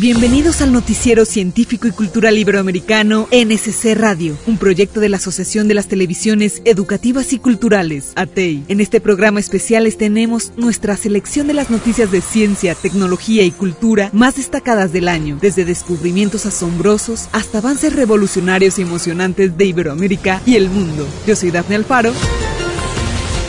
Bienvenidos al noticiero científico y cultural iberoamericano NSC Radio, un proyecto de la Asociación de las Televisiones Educativas y Culturales, ATEI. En este programa especial tenemos nuestra selección de las noticias de ciencia, tecnología y cultura más destacadas del año, desde descubrimientos asombrosos hasta avances revolucionarios y emocionantes de Iberoamérica y el mundo. Yo soy Daphne Alfaro.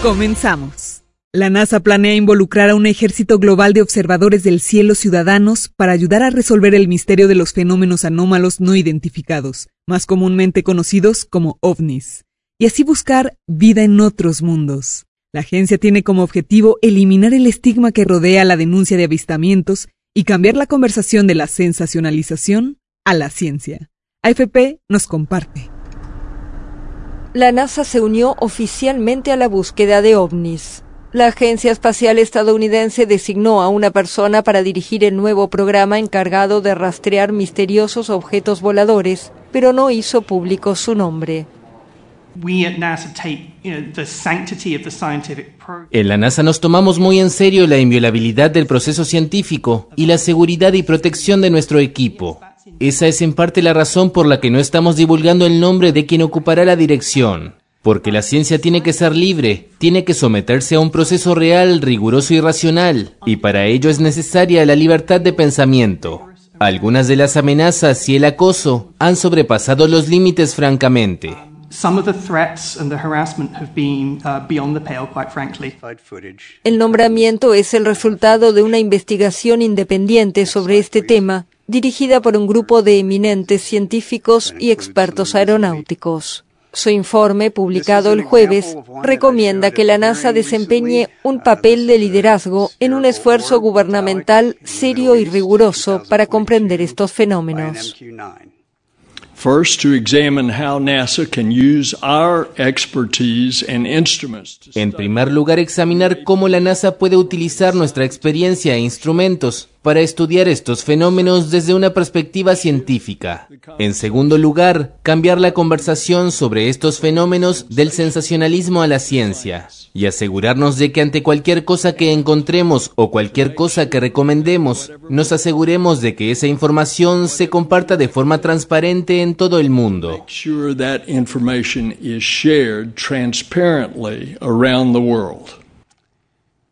Comenzamos. La NASA planea involucrar a un ejército global de observadores del cielo ciudadanos para ayudar a resolver el misterio de los fenómenos anómalos no identificados, más comúnmente conocidos como ovnis, y así buscar vida en otros mundos. La agencia tiene como objetivo eliminar el estigma que rodea la denuncia de avistamientos y cambiar la conversación de la sensacionalización a la ciencia. AFP nos comparte. La NASA se unió oficialmente a la búsqueda de ovnis. La Agencia Espacial Estadounidense designó a una persona para dirigir el nuevo programa encargado de rastrear misteriosos objetos voladores, pero no hizo público su nombre. En la NASA nos tomamos muy en serio la inviolabilidad del proceso científico y la seguridad y protección de nuestro equipo. Esa es en parte la razón por la que no estamos divulgando el nombre de quien ocupará la dirección. Porque la ciencia tiene que ser libre, tiene que someterse a un proceso real, riguroso y racional, y para ello es necesaria la libertad de pensamiento. Algunas de las amenazas y el acoso han sobrepasado los límites francamente. El nombramiento es el resultado de una investigación independiente sobre este tema, dirigida por un grupo de eminentes científicos y expertos aeronáuticos. Su informe, publicado el jueves, recomienda que la NASA desempeñe un papel de liderazgo en un esfuerzo gubernamental serio y riguroso para comprender estos fenómenos. En primer lugar, examinar cómo la NASA puede utilizar nuestra experiencia e instrumentos para estudiar estos fenómenos desde una perspectiva científica. En segundo lugar, cambiar la conversación sobre estos fenómenos del sensacionalismo a la ciencia y asegurarnos de que ante cualquier cosa que encontremos o cualquier cosa que recomendemos, nos aseguremos de que esa información se comparta de forma transparente en todo el mundo.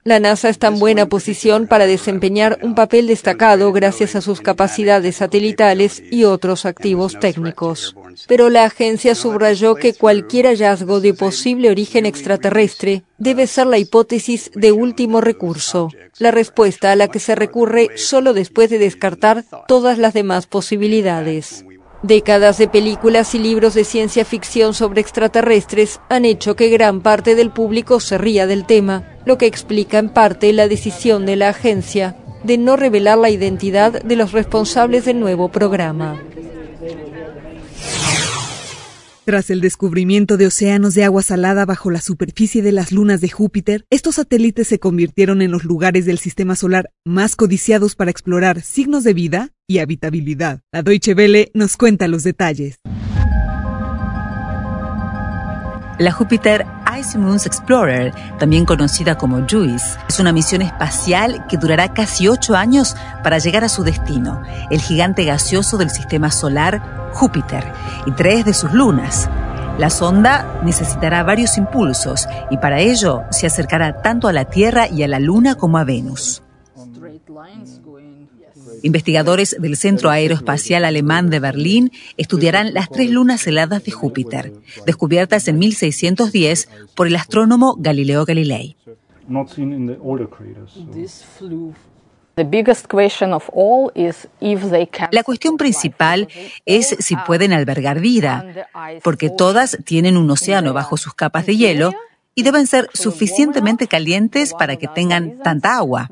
La NASA está en buena posición para desempeñar un papel destacado gracias a sus capacidades satelitales y otros activos técnicos. Pero la agencia subrayó que cualquier hallazgo de posible origen extraterrestre debe ser la hipótesis de último recurso, la respuesta a la que se recurre solo después de descartar todas las demás posibilidades. Décadas de películas y libros de ciencia ficción sobre extraterrestres han hecho que gran parte del público se ría del tema, lo que explica en parte la decisión de la agencia de no revelar la identidad de los responsables del nuevo programa. Tras el descubrimiento de océanos de agua salada bajo la superficie de las lunas de Júpiter, estos satélites se convirtieron en los lugares del sistema solar más codiciados para explorar signos de vida y habitabilidad. La Deutsche Welle nos cuenta los detalles. La Júpiter Ice Moons Explorer, también conocida como JUICE, es una misión espacial que durará casi ocho años para llegar a su destino, el gigante gaseoso del sistema solar Júpiter y tres de sus lunas. La sonda necesitará varios impulsos y para ello se acercará tanto a la Tierra y a la Luna como a Venus. Investigadores del Centro Aeroespacial Alemán de Berlín estudiarán las tres lunas heladas de Júpiter, descubiertas en 1610 por el astrónomo Galileo Galilei. La cuestión principal es si pueden albergar vida, porque todas tienen un océano bajo sus capas de hielo y deben ser suficientemente calientes para que tengan tanta agua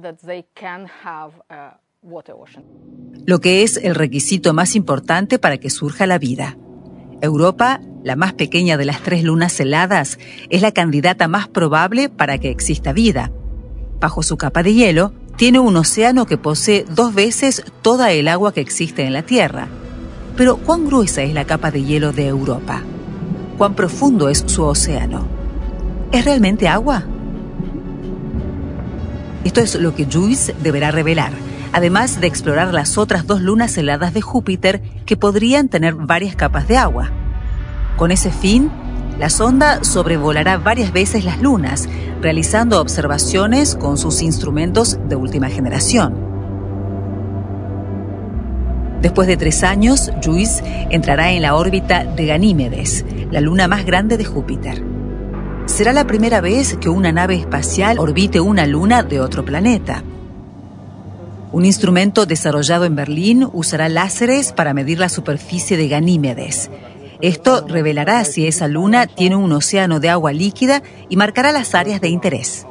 lo que es el requisito más importante para que surja la vida. Europa, la más pequeña de las tres lunas heladas, es la candidata más probable para que exista vida. Bajo su capa de hielo, tiene un océano que posee dos veces toda el agua que existe en la Tierra. Pero ¿cuán gruesa es la capa de hielo de Europa? ¿Cuán profundo es su océano? ¿Es realmente agua? Esto es lo que Juice deberá revelar además de explorar las otras dos lunas heladas de Júpiter que podrían tener varias capas de agua. Con ese fin, la sonda sobrevolará varias veces las lunas, realizando observaciones con sus instrumentos de última generación. Después de tres años, JUICE entrará en la órbita de Ganímedes, la luna más grande de Júpiter. Será la primera vez que una nave espacial orbite una luna de otro planeta. Un instrumento desarrollado en Berlín usará láseres para medir la superficie de Ganímedes, esto revelará si esa luna tiene un océano de agua líquida y marcará las áreas de interés.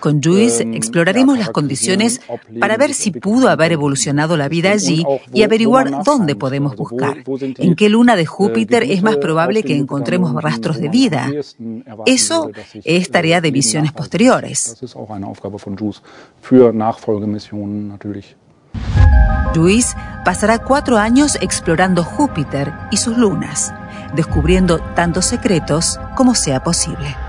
Con JUICE ähm, exploraremos las condiciones para ver si pudo haber evolucionado la vida allí y averiguar dónde podemos buscar. En qué luna de äh, Júpiter es más probable que encontremos rastros de vida. Eso es tarea de misiones posteriores. JUICE pasará cuatro años explorando Júpiter y sus lunas, descubriendo tantos secretos como sea posible.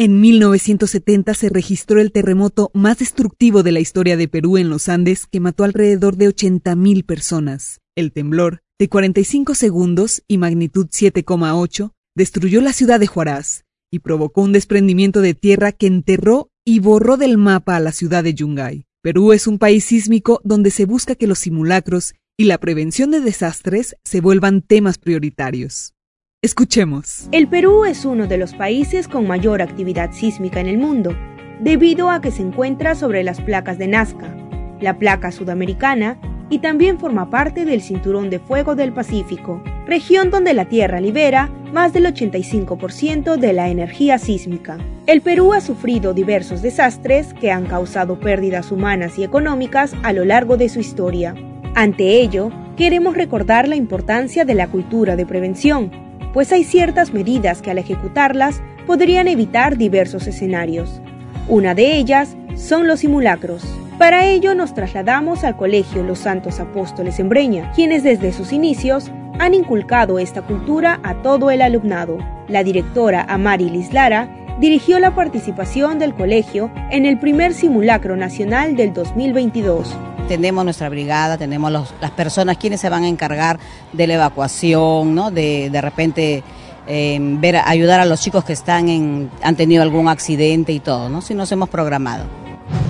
En 1970 se registró el terremoto más destructivo de la historia de Perú en los Andes que mató alrededor de 80.000 personas. El temblor, de 45 segundos y magnitud 7,8, destruyó la ciudad de Juarás y provocó un desprendimiento de tierra que enterró y borró del mapa a la ciudad de Yungay. Perú es un país sísmico donde se busca que los simulacros y la prevención de desastres se vuelvan temas prioritarios. Escuchemos. El Perú es uno de los países con mayor actividad sísmica en el mundo, debido a que se encuentra sobre las placas de Nazca, la placa sudamericana, y también forma parte del Cinturón de Fuego del Pacífico, región donde la Tierra libera más del 85% de la energía sísmica. El Perú ha sufrido diversos desastres que han causado pérdidas humanas y económicas a lo largo de su historia. Ante ello, queremos recordar la importancia de la cultura de prevención, pues hay ciertas medidas que al ejecutarlas podrían evitar diversos escenarios. Una de ellas son los simulacros. Para ello nos trasladamos al Colegio Los Santos Apóstoles en Breña, quienes desde sus inicios han inculcado esta cultura a todo el alumnado. La directora Amari Lara dirigió la participación del colegio en el primer simulacro nacional del 2022 tenemos nuestra brigada, tenemos las personas quienes se van a encargar de la evacuación, ¿no? de, de repente em, ver, ayudar a los chicos que están en, han tenido algún accidente y todo, ¿no? si nos hemos programado.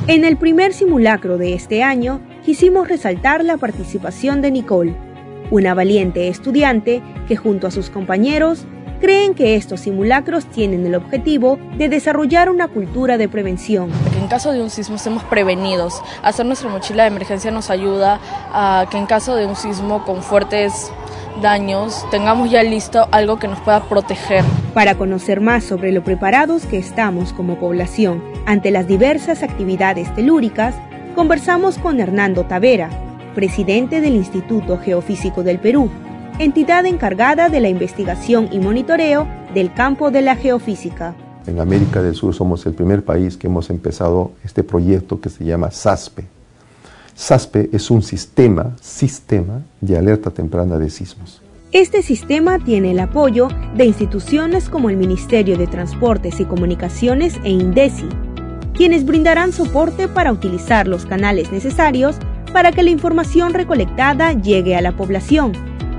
En el primer simulacro de este año quisimos resaltar la participación de Nicole, una valiente estudiante que junto a sus compañeros creen que estos simulacros tienen el objetivo de desarrollar una cultura de prevención. Que en caso de un sismo estemos prevenidos. Hacer nuestra mochila de emergencia nos ayuda a que en caso de un sismo con fuertes daños tengamos ya listo algo que nos pueda proteger. Para conocer más sobre lo preparados que estamos como población ante las diversas actividades telúricas, conversamos con Hernando Tavera, presidente del Instituto Geofísico del Perú, entidad encargada de la investigación y monitoreo del campo de la geofísica. En América del Sur somos el primer país que hemos empezado este proyecto que se llama SASPE. SASPE es un sistema, sistema de alerta temprana de sismos. Este sistema tiene el apoyo de instituciones como el Ministerio de Transportes y Comunicaciones e INDECI, quienes brindarán soporte para utilizar los canales necesarios para que la información recolectada llegue a la población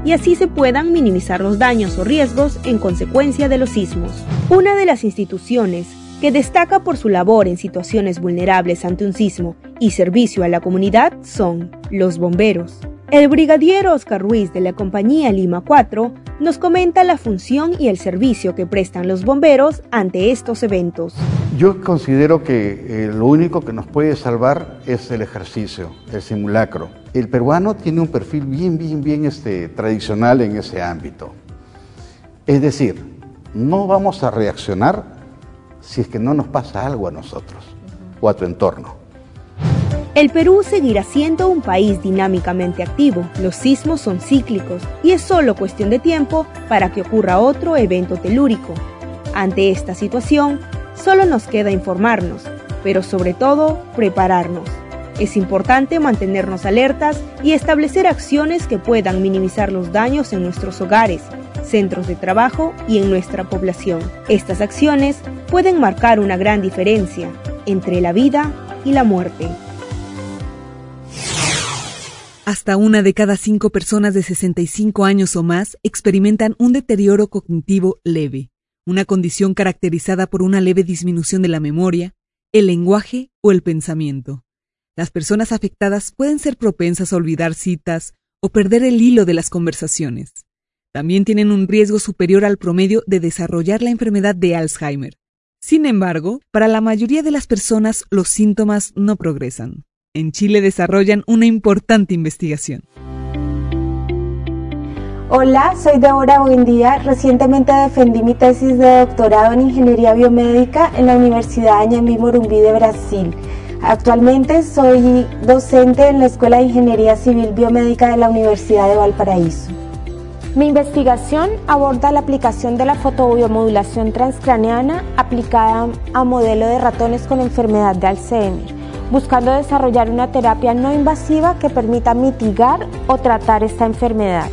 y así se puedan minimizar los daños o riesgos en consecuencia de los sismos. Una de las instituciones que destaca por su labor en situaciones vulnerables ante un sismo y servicio a la comunidad son los bomberos. El brigadier Oscar Ruiz de la compañía Lima 4 nos comenta la función y el servicio que prestan los bomberos ante estos eventos. Yo considero que eh, lo único que nos puede salvar es el ejercicio, el simulacro. El peruano tiene un perfil bien, bien, bien este, tradicional en ese ámbito. Es decir, no vamos a reaccionar si es que no nos pasa algo a nosotros o a tu entorno. El Perú seguirá siendo un país dinámicamente activo. Los sismos son cíclicos y es solo cuestión de tiempo para que ocurra otro evento telúrico. Ante esta situación, solo nos queda informarnos, pero sobre todo prepararnos. Es importante mantenernos alertas y establecer acciones que puedan minimizar los daños en nuestros hogares, centros de trabajo y en nuestra población. Estas acciones pueden marcar una gran diferencia entre la vida y la muerte. Hasta una de cada cinco personas de 65 años o más experimentan un deterioro cognitivo leve, una condición caracterizada por una leve disminución de la memoria, el lenguaje o el pensamiento. Las personas afectadas pueden ser propensas a olvidar citas o perder el hilo de las conversaciones. También tienen un riesgo superior al promedio de desarrollar la enfermedad de Alzheimer. Sin embargo, para la mayoría de las personas los síntomas no progresan en Chile desarrollan una importante investigación. Hola, soy Deborah Buendía. Recientemente defendí mi tesis de doctorado en Ingeniería Biomédica en la Universidad Añamí Morumbi de Brasil. Actualmente soy docente en la Escuela de Ingeniería Civil Biomédica de la Universidad de Valparaíso. Mi investigación aborda la aplicación de la fotobiomodulación transcraneana aplicada a modelo de ratones con enfermedad de Alzheimer buscando desarrollar una terapia no invasiva que permita mitigar o tratar esta enfermedad.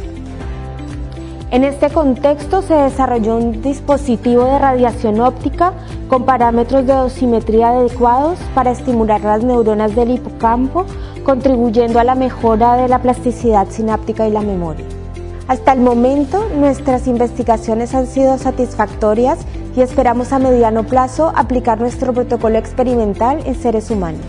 En este contexto se desarrolló un dispositivo de radiación óptica con parámetros de dosimetría adecuados para estimular las neuronas del hipocampo, contribuyendo a la mejora de la plasticidad sináptica y la memoria. Hasta el momento, nuestras investigaciones han sido satisfactorias y esperamos a mediano plazo aplicar nuestro protocolo experimental en seres humanos.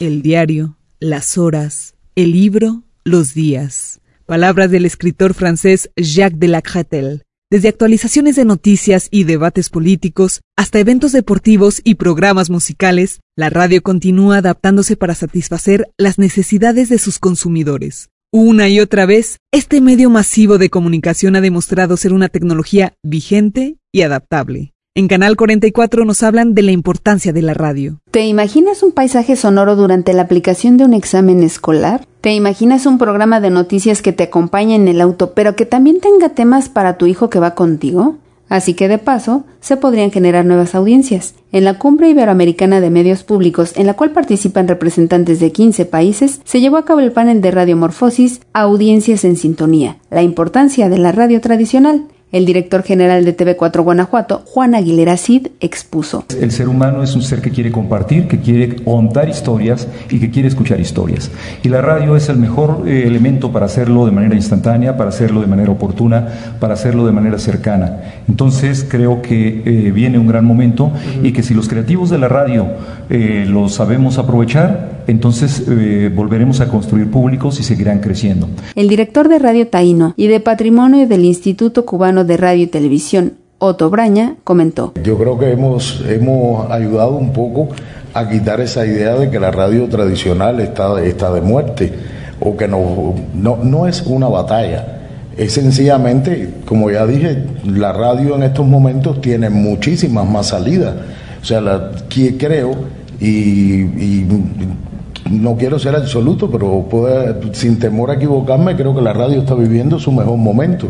El diario, las horas, el libro, los días. Palabras del escritor francés Jacques de Lacretel. Desde actualizaciones de noticias y debates políticos hasta eventos deportivos y programas musicales, la radio continúa adaptándose para satisfacer las necesidades de sus consumidores. Una y otra vez, este medio masivo de comunicación ha demostrado ser una tecnología vigente y adaptable. En Canal 44 nos hablan de la importancia de la radio. ¿Te imaginas un paisaje sonoro durante la aplicación de un examen escolar? ¿Te imaginas un programa de noticias que te acompañe en el auto, pero que también tenga temas para tu hijo que va contigo? Así que de paso, se podrían generar nuevas audiencias. En la Cumbre Iberoamericana de Medios Públicos, en la cual participan representantes de 15 países, se llevó a cabo el panel de radiomorfosis Audiencias en Sintonía, la importancia de la radio tradicional. El director general de TV4 Guanajuato, Juan Aguilera Cid, expuso. El ser humano es un ser que quiere compartir, que quiere contar historias y que quiere escuchar historias. Y la radio es el mejor eh, elemento para hacerlo de manera instantánea, para hacerlo de manera oportuna, para hacerlo de manera cercana. Entonces creo que eh, viene un gran momento y que si los creativos de la radio eh, lo sabemos aprovechar, entonces volveremos a construir públicos y seguirán creciendo. El director de Radio Taíno y de Patrimonio del Instituto Cubano de Radio y Televisión, Otto Braña, comentó. Yo creo que hemos, hemos ayudado un poco a quitar esa idea de que la radio tradicional está, está de muerte o que no, no, no es una batalla. Es sencillamente, como ya dije, la radio en estos momentos tiene muchísimas más salidas. O sea, la, creo y no quiero ser absoluto, pero sin temor a equivocarme, creo que la radio está viviendo su mejor momento,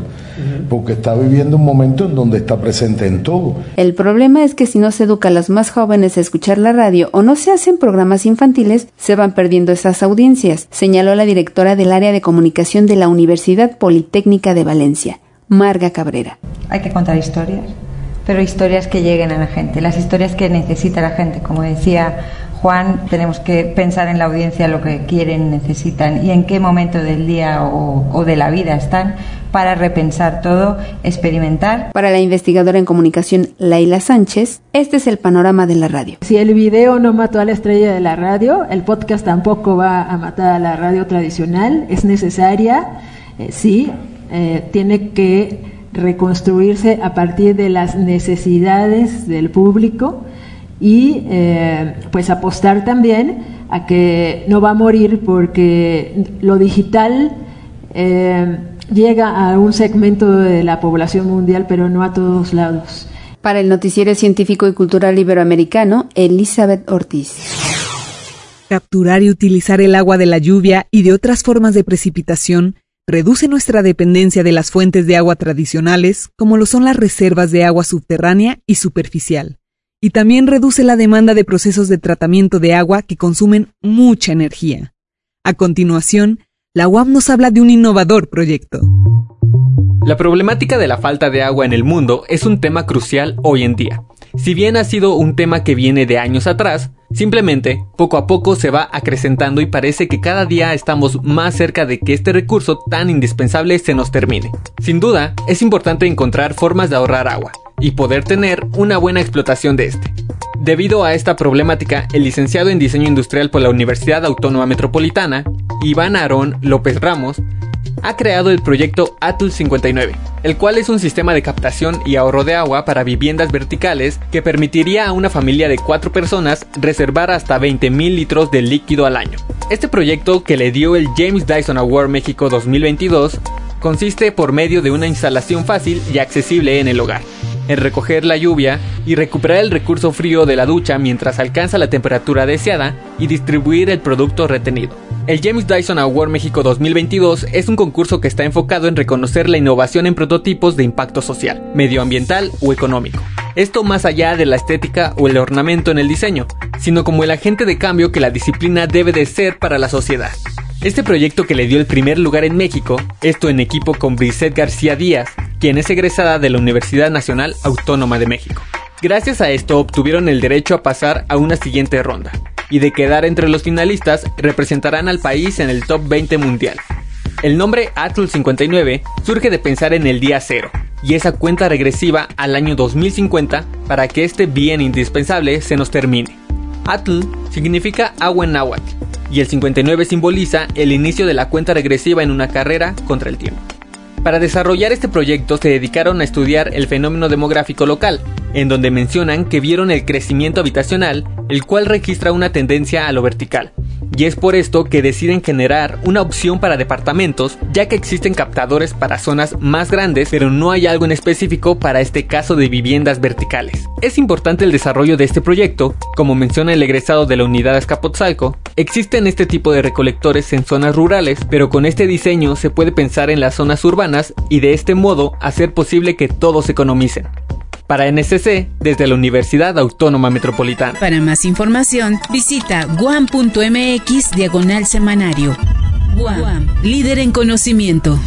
porque está viviendo un momento en donde está presente en todo. El problema es que si no se educa a los más jóvenes a escuchar la radio o no se hacen programas infantiles, se van perdiendo esas audiencias, señaló la directora del área de comunicación de la Universidad Politécnica de Valencia, Marga Cabrera. Hay que contar historias, pero historias que lleguen a la gente, las historias que necesita la gente, como decía Juan, tenemos que pensar en la audiencia lo que quieren, necesitan y en qué momento del día o, de la vida están para repensar todo, experimentar. Para la investigadora en comunicación Laila Sánchez, este es el panorama de la radio. Si el video no mató a la estrella de la radio, el podcast tampoco va a matar a la radio tradicional. Es necesaria, eh, sí, eh, tiene que reconstruirse a partir de las necesidades del público y eh, pues apostar también a que no va a morir porque lo digital eh, llega a un segmento de la población mundial, pero no a todos lados. Para el Noticiero Científico y Cultural Iberoamericano, Elizabeth Ortiz. Capturar y utilizar el agua de la lluvia y de otras formas de precipitación reduce nuestra dependencia de las fuentes de agua tradicionales, como lo son las reservas de agua subterránea y superficial y también reduce la demanda de procesos de tratamiento de agua que consumen mucha energía. A continuación, la UAM nos habla de un innovador proyecto. La problemática de la falta de agua en el mundo es un tema crucial hoy en día. Si bien ha sido un tema que viene de años atrás, simplemente poco a poco se va acrecentando y parece que cada día estamos más cerca de que este recurso tan indispensable se nos termine. Sin duda, es importante encontrar formas de ahorrar agua y poder tener una buena explotación de este. Debido a esta problemática, el licenciado en diseño industrial por la Universidad Autónoma Metropolitana, Iván Aarón López Ramos, ha creado el proyecto ATUL 59, el cual es un sistema de captación y ahorro de agua para viviendas verticales que permitiría a una familia de cuatro personas reservar hasta 20.000 litros de líquido al año. Este proyecto, que le dio el James Dyson Award México 2022, consiste por medio de una instalación fácil y accesible en el hogar en recoger la lluvia y recuperar el recurso frío de la ducha mientras alcanza la temperatura deseada y distribuir el producto retenido. El James Dyson Award México 2022 es un concurso que está enfocado en reconocer la innovación en prototipos de impacto social, medioambiental o económico. Esto más allá de la estética o el ornamento en el diseño, sino como el agente de cambio que la disciplina debe de ser para la sociedad. Este proyecto que le dio el primer lugar en México, esto en equipo con Brisette García Díaz, quien es egresada de la Universidad Nacional Autónoma de México. Gracias a esto obtuvieron el derecho a pasar a una siguiente ronda, y de quedar entre los finalistas representarán al país en el top 20 mundial. El nombre Atul 59 surge de pensar en el día cero, y esa cuenta regresiva al año 2050 para que este bien indispensable se nos termine. Atl significa agua en náhuatl, y el 59 simboliza el inicio de la cuenta regresiva en una carrera contra el tiempo. Para desarrollar este proyecto se dedicaron a estudiar el fenómeno demográfico local, en donde mencionan que vieron el crecimiento habitacional, el cual registra una tendencia a lo vertical, y es por esto que deciden generar una opción para departamentos, ya que existen captadores para zonas más grandes, pero no hay algo en específico para este caso de viviendas verticales. Es importante el desarrollo de este proyecto, como menciona el egresado de la unidad Escapotzalco, existen este tipo de recolectores en zonas rurales, pero con este diseño se puede pensar en las zonas urbanas y de este modo hacer posible que todos economicen para NSC desde la Universidad Autónoma Metropolitana. Para más información, visita guam.mx diagonal semanario. Guam, líder en conocimiento.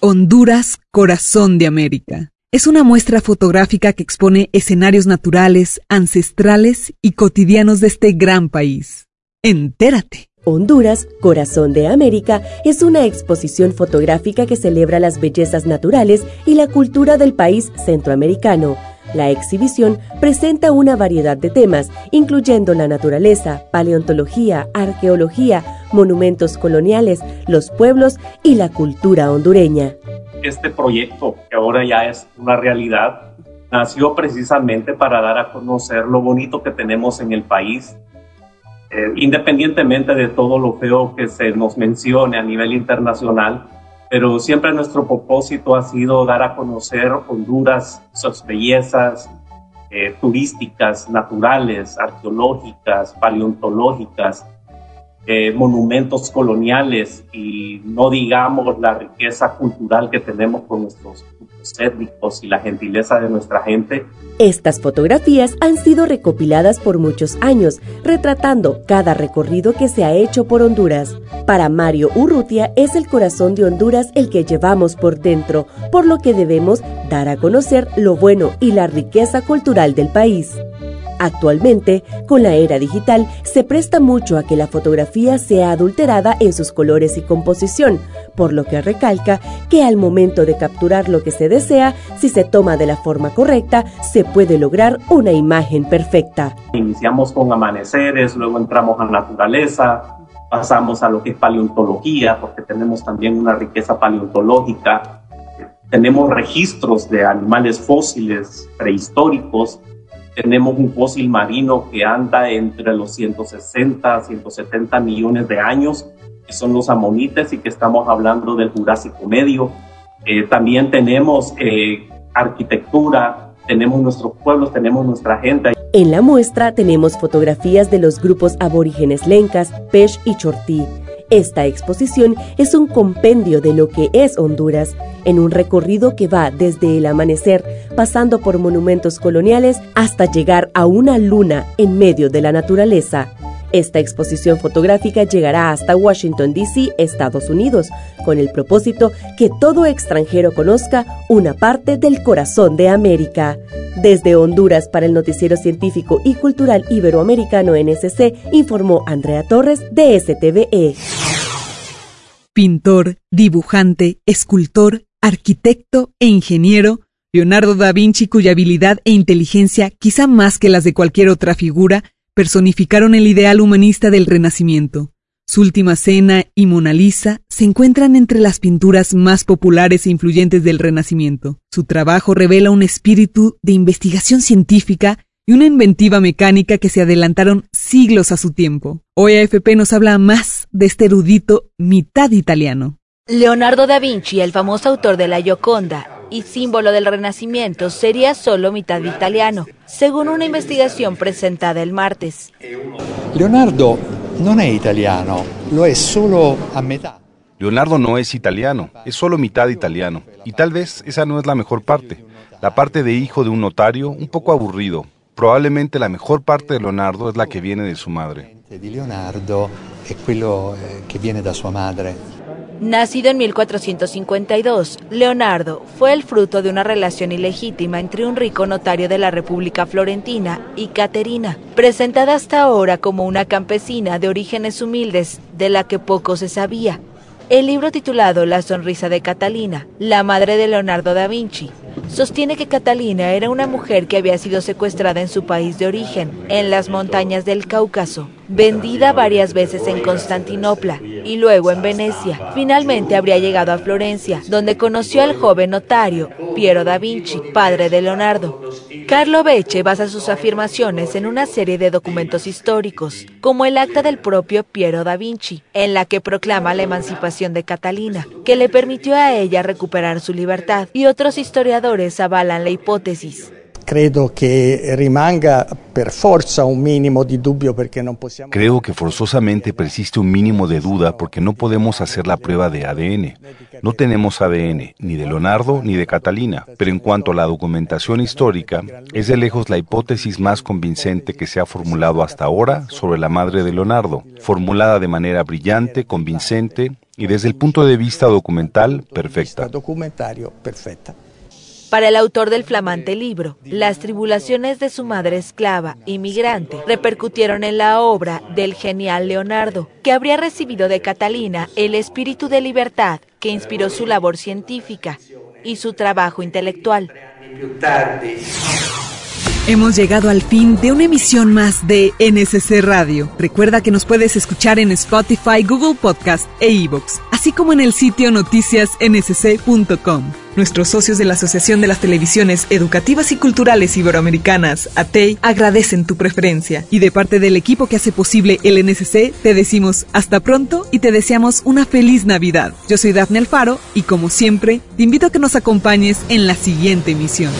Honduras, corazón de América. Es una muestra fotográfica que expone escenarios naturales, ancestrales y cotidianos de este gran país. Entérate. Honduras, Corazón de América, es una exposición fotográfica que celebra las bellezas naturales y la cultura del país centroamericano. La exhibición presenta una variedad de temas, incluyendo la naturaleza, paleontología, arqueología, monumentos coloniales, los pueblos y la cultura hondureña. Este proyecto, que ahora ya es una realidad, nació precisamente para dar a conocer lo bonito que tenemos en el país, eh, independientemente de todo lo feo que se nos mencione a nivel internacional, pero siempre nuestro propósito ha sido dar a conocer Honduras, sus bellezas eh, turísticas, naturales, arqueológicas, paleontológicas, eh, monumentos coloniales y no digamos la riqueza cultural que tenemos con nuestros étnicos y la gentileza de nuestra gente. Estas fotografías han sido recopiladas por muchos años, retratando cada recorrido que se ha hecho por Honduras. Para Mario Urrutia es el corazón de Honduras el que llevamos por dentro, por lo que debemos dar a conocer lo bueno y la riqueza cultural del país. Actualmente, con la era digital, se presta mucho a que la fotografía sea adulterada en sus colores y composición, por lo que recalca que al momento de capturar lo que se desea, si se toma de la forma correcta, se puede lograr una imagen perfecta. Iniciamos con amaneceres, luego entramos a naturaleza, pasamos a lo que es paleontología, porque tenemos también una riqueza paleontológica, tenemos registros de animales fósiles prehistóricos tenemos un fósil marino que anda entre los 160 170 millones de años, que son los amonites y que estamos hablando del Jurásico Medio. Eh, también tenemos eh, arquitectura, tenemos nuestros pueblos, tenemos nuestra gente. En la muestra tenemos fotografías de los grupos aborígenes Lencas, Pech y Chortí Esta exposición es un compendio de lo que es Honduras, en un recorrido que va desde el amanecer, pasando por monumentos coloniales, hasta llegar a una luna en medio de la naturaleza. Esta exposición fotográfica llegará hasta Washington, D.C., Estados Unidos, con el propósito que todo extranjero conozca una parte del corazón de América. Desde Honduras para el Noticiero Científico y Cultural Iberoamericano NSC, informó Andrea Torres de STVE. Pintor, dibujante, escultor, arquitecto e ingeniero, Leonardo da Vinci, cuya habilidad e inteligencia, quizá más que las de cualquier otra figura, personificaron el ideal humanista del Renacimiento. Su última cena y Mona Lisa se encuentran entre las pinturas más populares e influyentes del Renacimiento. Su trabajo revela un espíritu de investigación científica y una inventiva mecánica que se adelantaron siglos a su tiempo. Hoy AFP nos habla más de este erudito mitad italiano. Leonardo da Vinci, el famoso autor de la Gioconda y símbolo del Renacimiento, sería solo mitad italiano, según una investigación presentada el martes. Leonardo no es italiano, lo es solo a mitad. Leonardo no es italiano, es solo mitad italiano. Y tal vez esa no es la mejor parte. La parte de hijo de un notario, un poco aburrido. Probablemente la mejor parte de Leonardo es la que viene de su madre. Di Leonardo es quello eh, que viene da sua madre. Nacido en 1452, Leonardo fue el fruto de una relación ilegítima entre un rico notario de la República Florentina y Caterina, presentada hasta ahora como una campesina de orígenes humildes de la que poco se sabía. El libro titulado La sonrisa de Catalina, la madre de Leonardo da Vinci, sostiene que Catalina era una mujer que había sido secuestrada en su país de origen, en las montañas del Cáucaso, vendida varias veces en Constantinopla y luego en Venecia. Finalmente habría llegado a Florencia, donde conoció al joven notario Piero da Vinci, padre de Leonardo. Carlo Becce basa sus afirmaciones en una serie de documentos históricos, como el acta del propio Piero da Vinci, en la que proclama la emancipación de Catalina, que le permitió a ella recuperar su libertad, y otros historiadores avalan la hipótesis. Credo que rimanga per forza un minimo di dubbio perché non possiamo Creo que forzosamente persiste un mínimo de duda porque no podemos hacer la prueba de ADN. No tenemos ADN ni de Leonardo ni de Catalina, pero en cuanto a la documentación histórica, es de lejos la hipótesis más convincente que se ha formulado hasta ahora sobre la madre de Leonardo, formulada de manera brillante, convincente y desde el punto de vista documental perfecta. Para el autor del flamante libro, las tribulaciones de su madre esclava, inmigrante, repercutieron en la obra del genial Leonardo, que habría recibido de Catalina el espíritu de libertad que inspiró su labor científica y su trabajo intelectual. Hemos llegado al fin de una emisión más de NSC Radio. Recuerda que nos puedes escuchar en Spotify, Google Podcast e iVoox, así como en el sitio noticiasnsc.com. Nuestros socios de la Asociación de las Televisiones Educativas y Culturales Iberoamericanas, ATEI, agradecen tu preferencia. Y de parte del equipo que hace posible el NSC, te decimos hasta pronto y te deseamos una feliz Navidad. Yo soy Dafne Alfaro y como siempre, te invito a que nos acompañes en la siguiente emisión.